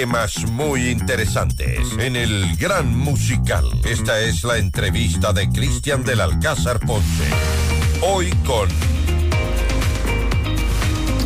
temas muy interesantes en el Gran Musical. Esta es la entrevista de Cristian del Alcázar Ponce. Hoy con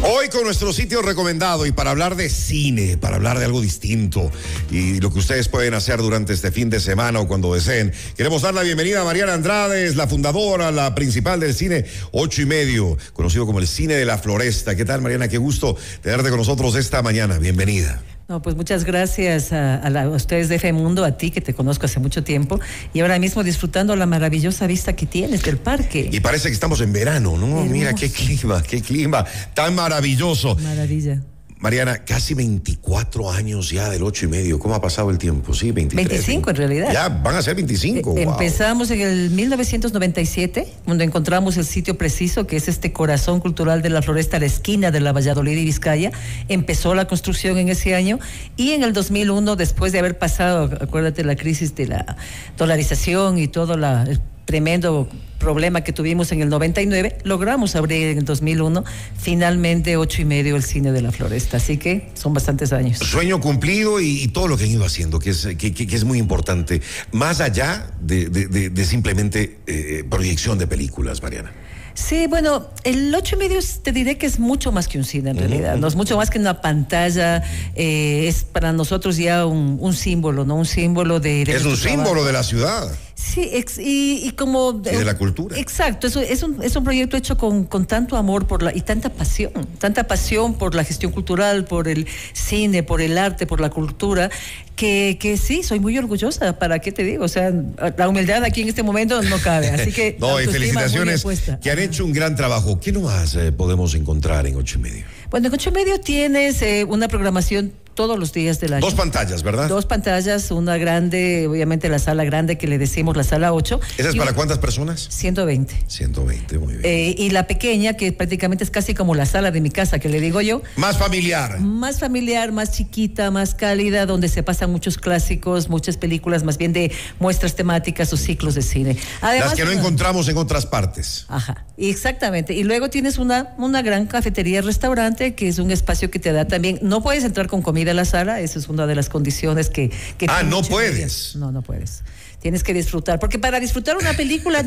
Hoy con nuestro sitio recomendado y para hablar de cine, para hablar de algo distinto y lo que ustedes pueden hacer durante este fin de semana o cuando deseen. Queremos dar la bienvenida a Mariana Andrade, la fundadora, la principal del cine ocho y medio, conocido como el cine de la floresta. ¿Qué tal Mariana? Qué gusto tenerte con nosotros esta mañana. Bienvenida. No, pues muchas gracias a, a, la, a, ustedes de Mundo, a ti que te conozco hace mucho tiempo y ahora mismo disfrutando la maravillosa vista que tienes del parque. Y parece que estamos en verano, ¿no? Hermoso. Mira qué clima, qué clima tan maravilloso. Maravilla. Mariana, casi 24 años ya del ocho y medio. ¿Cómo ha pasado el tiempo? Sí, 23. 25 en realidad. Ya van a ser 25. Eh, wow. Empezamos en el 1997, cuando encontramos el sitio preciso, que es este corazón cultural de la floresta, la esquina de la Valladolid y Vizcaya. Empezó la construcción en ese año y en el 2001, después de haber pasado, acuérdate, la crisis de la dolarización y todo la, el tremendo problema que tuvimos en el 99, logramos abrir en el 2001 finalmente ocho y medio el cine de la floresta. Así que son bastantes años. Sueño cumplido y, y todo lo que han ido haciendo, que es, que, que, que es muy importante, más allá de, de, de simplemente eh, proyección de películas, Mariana. Sí, bueno, el ocho y medio te diré que es mucho más que un cine en realidad, no es mucho más que una pantalla, eh, es para nosotros ya un, un, símbolo, ¿no? Un símbolo de... de es un símbolo de la ciudad. Sí, ex, y, y, como... Y de la cultura. Exacto, es, es, un, es un proyecto hecho con, con tanto amor por la, y tanta pasión, tanta pasión por la gestión cultural, por el cine, por el arte, por la cultura, que, que sí, soy muy orgullosa, ¿para qué te digo? O sea, la humildad aquí en este momento no cabe, así que... no, y felicitaciones que han hecho un gran trabajo. ¿Qué más eh, podemos encontrar en ocho y medio? Bueno, en ocho y medio tienes eh, una programación todos los días del año. Dos pantallas, ¿verdad? Dos pantallas, una grande, obviamente la sala grande que le decimos la sala 8. ¿Esa es para cuántas personas? 120. 120, muy bien. Eh, y la pequeña, que prácticamente es casi como la sala de mi casa, que le digo yo. Más familiar. Más familiar, más chiquita, más cálida, donde se pasan muchos clásicos, muchas películas, más bien de muestras temáticas o ciclos de cine. Además, Las que no encontramos en otras partes. Ajá, exactamente. Y luego tienes una, una gran cafetería, restaurante, que es un espacio que te da también, no puedes entrar con comida a la sala, esa es una de las condiciones que... que ah, no puedes. No, no puedes tienes que disfrutar, porque para disfrutar una película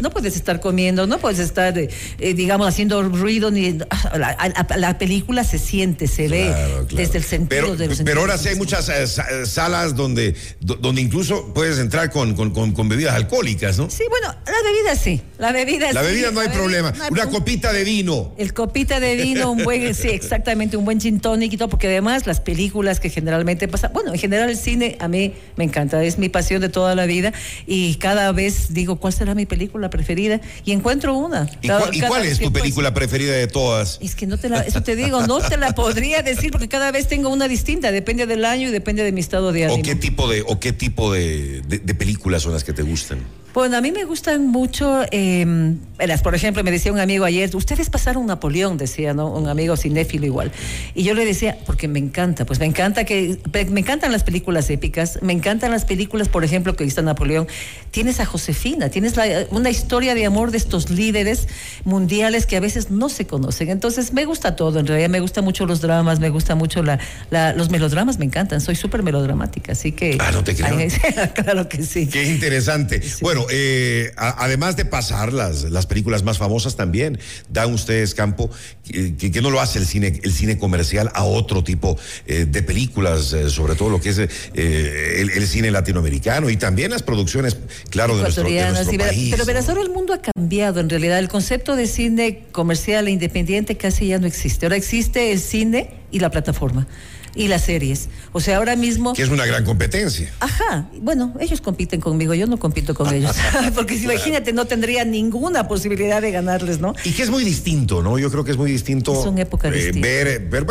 no puedes estar comiendo, no puedes estar, eh, digamos, haciendo ruido, ni la, la, la, película se siente, se ve claro. desde el sentido pero, de los Pero ahora sí hay muchas eh, salas donde, donde incluso puedes entrar con, con, con, con, bebidas alcohólicas, ¿no? Sí, bueno, la bebida sí, la bebida La sí, bebida no hay problema, no hay una copita de vino. El copita de vino, un buen, sí, exactamente, un buen gin tonic y todo, porque además las películas que generalmente pasan, bueno, en general el cine a mí me encanta, es mi pasión de toda la vida y cada vez digo, ¿cuál será mi película preferida? Y encuentro una. ¿Y, cada, cuál, ¿y cuál es tu película pues, preferida de todas? Es que no te la, eso te digo, no te la podría decir porque cada vez tengo una distinta, depende del año y depende de mi estado de ánimo. ¿O qué tipo de, o qué tipo de, de, de películas son las que te gustan? Bueno, a mí me gustan mucho, eh, por ejemplo, me decía un amigo ayer, ustedes pasaron Napoleón, decía, ¿no? Un amigo cinéfilo igual. Y yo le decía, porque me encanta, pues me encanta que, me encantan las películas épicas, me encantan las películas, por ejemplo, que está Napoleón. Tienes a Josefina, tienes la, una historia de amor de estos líderes mundiales que a veces no se conocen. Entonces, me gusta todo, en realidad me gustan mucho los dramas, me gusta mucho la, la los melodramas, me encantan, soy súper melodramática, así que... Ah, no te creo. claro que sí. Qué interesante. Sí. Bueno, eh, a, además de pasar las, las, películas más famosas también, dan ustedes campo que, que, no lo hace el cine, el cine comercial a otro tipo eh, de películas, eh, sobre todo lo que es el, el, cine latinoamericano y también las producciones, claro, de nuestro, de nuestro sí, país. Pero verás, ahora el mundo ha cambiado en realidad. El concepto de cine comercial e independiente casi ya no existe. Ahora existe el cine y la plataforma y las series. O sea, ahora mismo... Que es una gran competencia. Ajá. Bueno, ellos compiten conmigo, yo no compito con ellos. Porque si imagínate, no tendría ninguna posibilidad de ganarles, ¿no? Y que es muy distinto, ¿no? Yo creo que es muy distinto... Son épocas eh, distintas. Ver, ver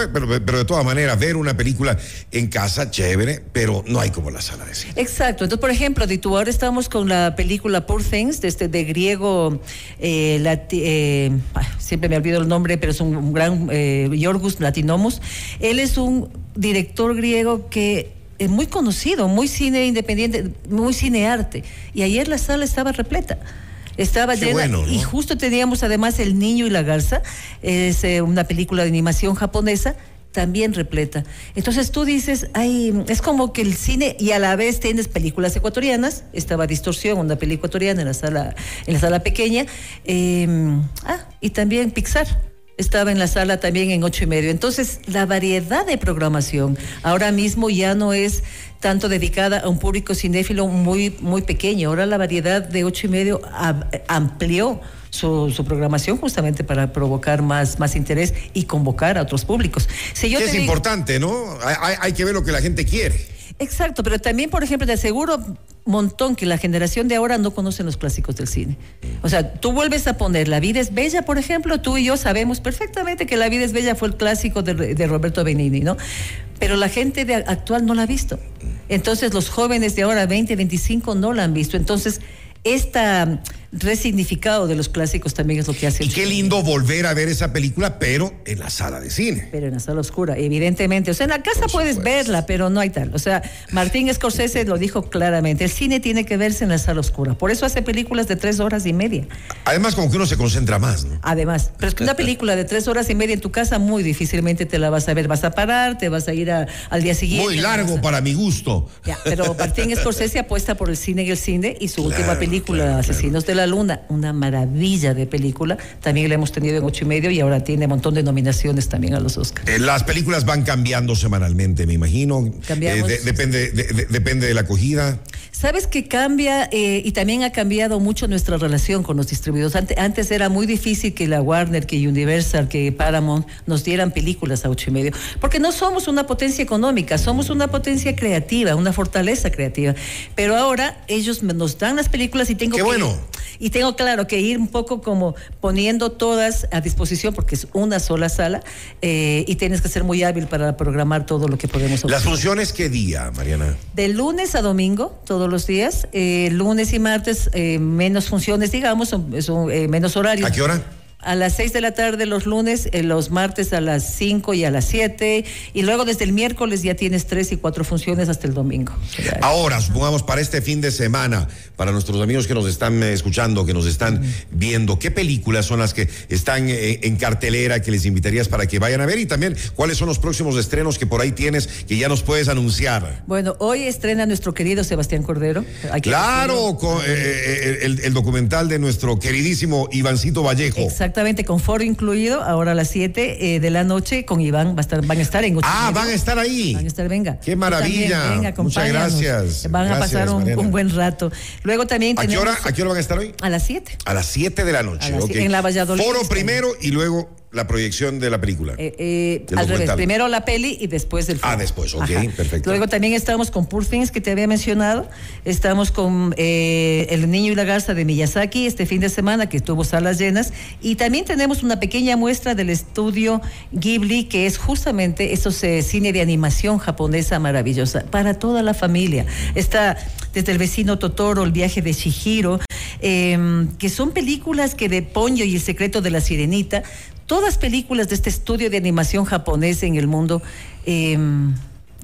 pero, de todas maneras, ver una película en casa, chévere, pero no hay como la sala de cine. Exacto. Entonces, por ejemplo, tú ahora estamos con la película Poor Things, de, este, de griego, eh, lati, eh, siempre me olvido el nombre, pero es un, un gran eh, Yorgos Latinomos. Él es un director griego que es muy conocido, muy cine independiente, muy cinearte. Y ayer la sala estaba repleta. Estaba Qué llena bueno, ¿no? y justo teníamos además El Niño y la Garza, es eh, una película de animación japonesa también repleta. Entonces tú dices, ay, es como que el cine y a la vez tienes películas ecuatorianas, estaba Distorsión, una película ecuatoriana en la sala, en la sala pequeña, eh, ah, y también Pixar estaba en la sala también en ocho y medio. Entonces, la variedad de programación ahora mismo ya no es tanto dedicada a un público cinéfilo muy, muy pequeño. Ahora la variedad de ocho y medio amplió su, programación justamente para provocar más, más interés y convocar a otros públicos. Si yo es importante, ¿no? Hay, hay que ver lo que la gente quiere. Exacto, pero también, por ejemplo, te aseguro montón que la generación de ahora no conocen los clásicos del cine. O sea, tú vuelves a poner La vida es bella, por ejemplo, tú y yo sabemos perfectamente que La vida es bella fue el clásico de, Roberto Benini, ¿no? Pero la gente de actual no la ha visto. Entonces, los jóvenes de ahora, 20, 25, no la han visto. Entonces, esta resignificado de los clásicos también es lo que hace. Y qué lindo volver a ver esa película, pero en la sala de cine. Pero en la sala oscura, evidentemente. O sea, en la casa puedes verla, pero no hay tal. O sea, Martín Scorsese lo dijo claramente, el cine tiene que verse en la sala oscura. Por eso hace películas de tres horas y media. Además, como que uno se concentra más, ¿no? Además, pero es que una película de tres horas y media en tu casa muy difícilmente te la vas a ver. Vas a parar, te vas a ir al día siguiente. Muy largo para mi gusto. pero Martín Scorsese apuesta por el cine y el cine y su última película, Asesinos de la Luna, una maravilla de película. También la hemos tenido en ocho y medio y ahora tiene un montón de nominaciones también a los Oscars. Eh, las películas van cambiando semanalmente, me imagino. Eh, depende, depende de la acogida. Sabes que cambia eh, y también ha cambiado mucho nuestra relación con los distribuidores. Antes, antes, era muy difícil que la Warner, que Universal, que Paramount nos dieran películas a ocho y medio, porque no somos una potencia económica, somos una potencia creativa, una fortaleza creativa. Pero ahora ellos nos dan las películas y tengo Qué bueno. Y tengo claro que ir un poco como poniendo todas a disposición porque es una sola sala eh, y tienes que ser muy hábil para programar todo lo que podemos ofrecer. ¿Las funciones qué día, Mariana? De lunes a domingo, todos los días. Eh, lunes y martes eh, menos funciones, digamos, son, son menos horarios. ¿A qué hora? A las 6 de la tarde los lunes, eh, los martes a las 5 y a las 7, y luego desde el miércoles ya tienes tres y cuatro funciones hasta el domingo. Ahora, supongamos para este fin de semana, para nuestros amigos que nos están eh, escuchando, que nos están viendo, ¿qué películas son las que están eh, en cartelera que les invitarías para que vayan a ver? Y también, ¿cuáles son los próximos estrenos que por ahí tienes que ya nos puedes anunciar? Bueno, hoy estrena nuestro querido Sebastián Cordero. Claro, con, el, documental de nuestro queridísimo Ivancito Vallejo. Exacto Exactamente, con foro incluido, ahora a las 7 eh, de la noche con Iván va a estar, van a estar en Ah, van a estar ahí. Van a estar, venga. Qué maravilla. venga, Muchas gracias. Van a pasar un, buen rato. Luego también ¿A qué, hora, ¿A qué hora van a estar hoy? A las 7. A las 7 de la noche. En la Valladolid. Foro primero y luego la proyección de la película. Eh, eh, al revés, primero la peli y después el film. Ah, después, ok, perfecto. Luego también estamos con Poor Things, que te había mencionado. Estamos con eh, El Niño y la Garza de Miyazaki este fin de semana, que estuvo salas llenas. Y también tenemos una pequeña muestra del estudio Ghibli, que es justamente esos cine de animación japonesa maravillosa, para toda la familia. Está desde El vecino Totoro, El viaje de Shihiro, em, que son películas que de Ponyo y El secreto de la sirenita todas películas de este estudio de animación japonés en el mundo. Eh,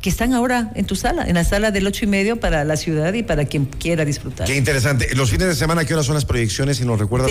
que están ahora en tu sala, en la sala del ocho y medio para la ciudad y para quien quiera disfrutar. Qué interesante. ¿Los fines de semana qué horas son las proyecciones, si nos recuerdas?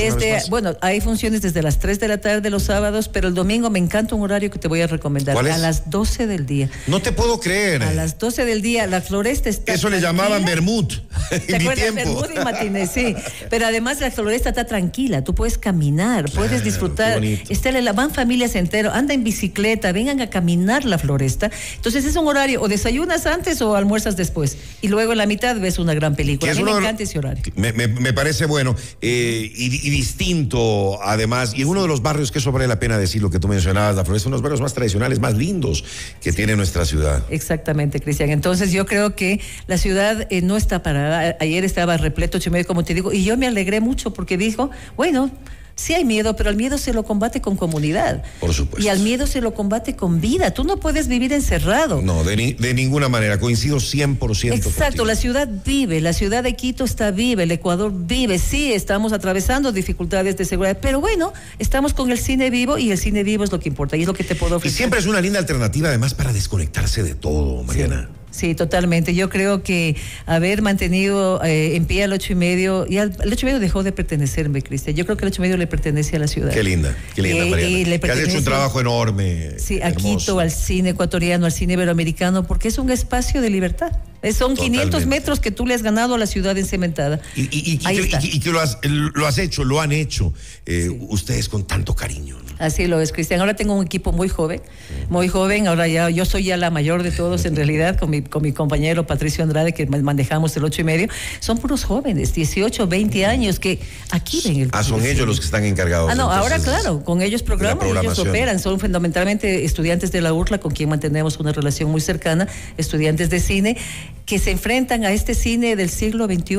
Bueno, hay funciones desde las 3 de la tarde los sábados, pero el domingo me encanta un horario que te voy a recomendar. ¿Cuál A las 12 del día. No te puedo creer. A las 12 del día, la floresta está. Eso le llamaban Bermud. ¿Te acuerdas? Bermud y Matines, sí. Pero además la floresta está tranquila, tú puedes caminar, puedes disfrutar. Está la van familias entero, anda en bicicleta, vengan a caminar la floresta. Entonces es un horario o desayunas antes o almuerzas después. Y luego en la mitad ves una gran película. A mí me encanta ese horario. Me, parece bueno eh, y, distinto, además. Y en uno de los barrios que eso vale la pena decir lo que tú mencionabas, la Floresta, uno de los barrios más tradicionales, más lindos que tiene nuestra ciudad. Exactamente, Cristian. Entonces yo creo que la ciudad eh, no está parada. Ayer estaba repleto, como te digo, y yo me alegré mucho porque dijo, bueno, Sí hay miedo, pero el miedo se lo combate con comunidad. Por supuesto. Y al miedo se lo combate con vida. Tú no puedes vivir encerrado. No, de, de ninguna manera. Coincido 100%. Exacto, la ciudad vive, la ciudad de Quito está vive, el Ecuador vive. Sí, estamos atravesando dificultades de seguridad, pero bueno, estamos con el cine vivo y el cine vivo es lo que importa y es lo que te puedo ofrecer. Y siempre es una linda alternativa además para desconectarse de todo, Mariana. Sí, totalmente. Yo creo que haber mantenido eh, en pie al ocho y medio, ya el ocho y medio dejó de pertenecerme, Cristian. Yo creo que el ocho y medio le pertenece a la ciudad. Qué linda, qué linda, Y- Mariana. y le Que has hecho un trabajo enorme. Sí, a hermoso. Quito, al cine ecuatoriano, al cine iberoamericano, porque es un espacio de libertad. Eh, Son 500 Totalmente. metros que tú le has ganado a la ciudad encementada. Y, y- y- y que, y y lo, has, lo has hecho, lo han hecho eh, ustedes con tanto cariño. ¿no? Así lo es, Cristian. Ahora tengo un equipo muy joven, muy joven. Ahora ya, yo soy ya la mayor de todos en realidad, con mi, con mi compañero Patricio Andrade, que ma- manejamos el ocho y medio. Son puros jóvenes, 18, 20 años, que aquí ven el Ah, son el ellos los que están encargados. Ah, no, ahora claro, con ellos programan, ellos operan, son fundamentalmente estudiantes de la URLA con quien mantenemos una relación muy cercana, estudiantes de cine, que se enfrentan a este cine del siglo XXI,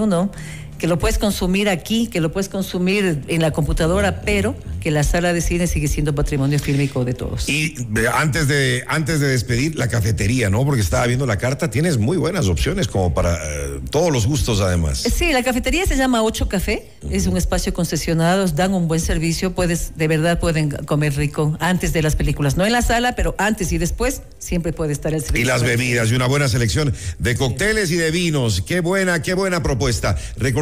que lo puedes consumir aquí, que lo puedes consumir en la computadora, pero que la sala de cine sigue siendo patrimonio fílmico de todos. Y antes de, antes de despedir, la cafetería, ¿no? Porque estaba viendo la carta, tienes muy buenas opciones como para eh, todos los gustos además. Sí, la cafetería se llama Ocho Café, es un espacio concesionado, dan un buen servicio, puedes, de verdad pueden comer rico antes de las películas, no en la sala, pero antes y después siempre puede estar el servicio. Y las bebidas y una buena selección de cócteles y de vinos. Qué buena, qué buena propuesta.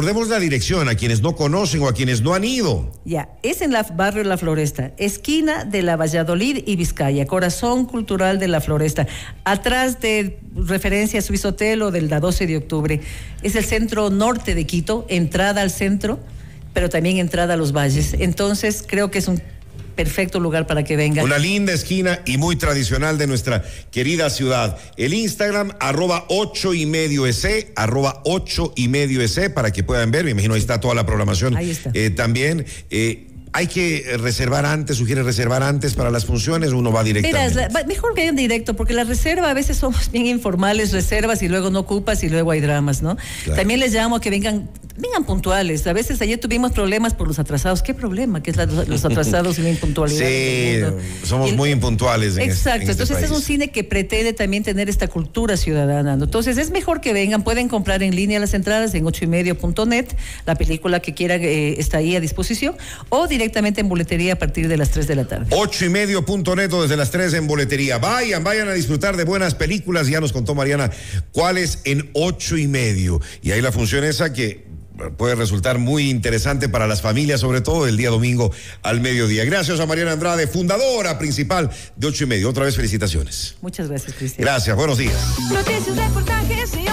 Recordemos la dirección a quienes no conocen o a quienes no han ido. Ya, es en la barrio La Floresta, esquina de la Valladolid y Vizcaya, corazón cultural de la Floresta, atrás de referencia a Suizo Hotel o del la 12 de octubre. Es el centro norte de Quito, entrada al centro, pero también entrada a los valles. Entonces, creo que es un perfecto lugar para que vengan. Una linda esquina y muy tradicional de nuestra querida ciudad. El Instagram, arroba ocho y medio ese, arroba ocho y medio ese, para que puedan ver. Me imagino ahí está toda la programación. Ahí está. Eh, también. eh, hay que reservar antes, sugiere reservar antes para las funciones, uno va directamente. Va- mejor que vayan directo, porque la reserva a veces somos bien informales, reservas y luego no ocupas y luego hay dramas, ¿no? Claro. También les llamo a que vengan, vengan puntuales. A veces ayer tuvimos problemas por los atrasados. ¿Qué problema? Que es la- los atrasados y la impuntualidad. Sí, somos el- muy impuntuales en este- Exacto, este entonces es país. un cine que pretende también tener esta cultura ciudadana. ¿no? Entonces es mejor que vengan, pueden comprar en línea las entradas en ocho y medio.net, la película que quieran eh, está ahí a disposición, o directamente en boletería a partir de las 3 de la tarde. Ocho y medio punto neto desde las tres en boletería. Vayan, vayan a disfrutar de buenas películas. Ya nos contó Mariana cuáles en ocho y medio. Y ahí la función esa que puede resultar muy interesante para las familias, sobre todo el día domingo al mediodía. Gracias a Mariana Andrade, fundadora principal de ocho y medio. Otra vez felicitaciones. Muchas gracias, Cristian. Gracias, buenos días. Noticias, reportajes y